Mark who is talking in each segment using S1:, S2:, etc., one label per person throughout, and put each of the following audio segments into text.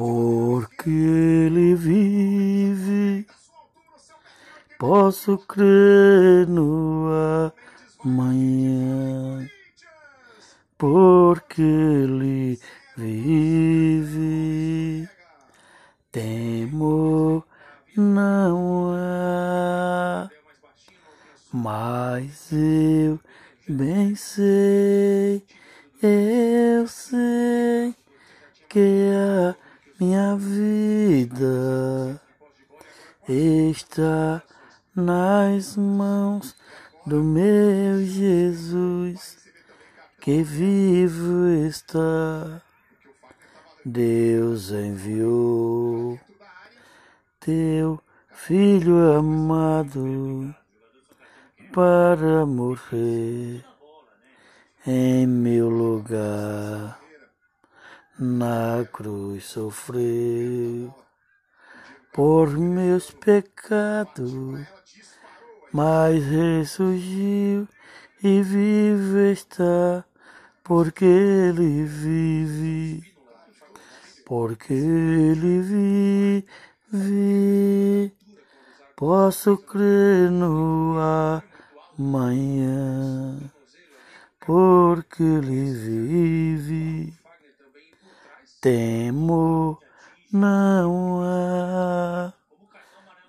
S1: porque Ele vive. Posso crer no amanhã, porque Ele vive. Temor não há, mas eu bem sei, eu sei que a minha vida está nas mãos do meu Jesus, que vivo está. Deus enviou teu filho amado para morrer em meu lugar. Na cruz sofreu por meus pecados mas ressurgiu e vive está, porque ele vive, porque ele vive. Posso crer no amanhã, porque ele vive. Temo não há,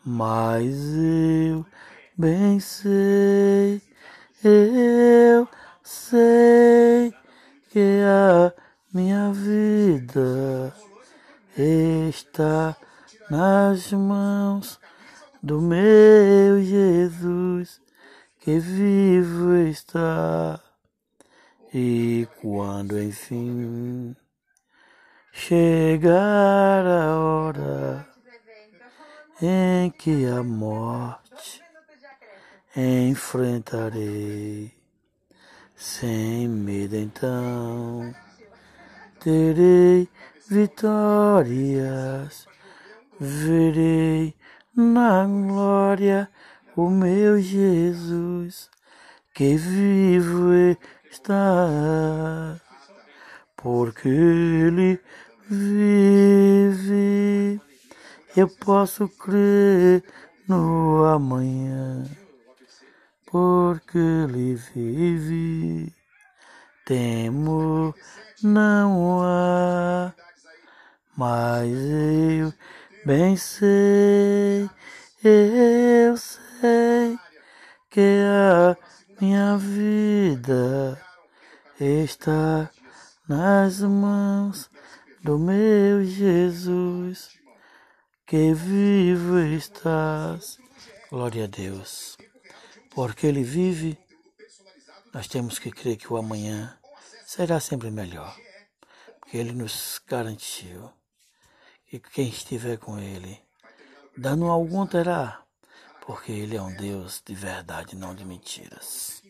S1: mas eu Bem sei, eu sei que a minha vida está nas mãos do meu Jesus que vivo está. E quando enfim chegar a hora em que a morte enfrentarei. Sem medo então terei vitórias. Verei na glória o meu Jesus que vivo está porque ele vive eu posso crer no amanhã porque ele vive. Temo não há, mas eu bem sei, eu sei que a minha vida está nas mãos do meu Jesus, que vivo estás. Glória a Deus porque Ele vive, nós temos que crer que o amanhã será sempre melhor, porque Ele nos garantiu que quem estiver com Ele, dano algum terá, porque Ele é um Deus de verdade, não de mentiras.